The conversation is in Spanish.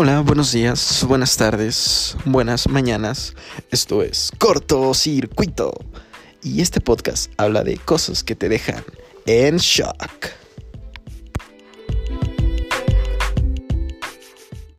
Hola, buenos días, buenas tardes, buenas mañanas. Esto es Cortocircuito. Y este podcast habla de cosas que te dejan en shock.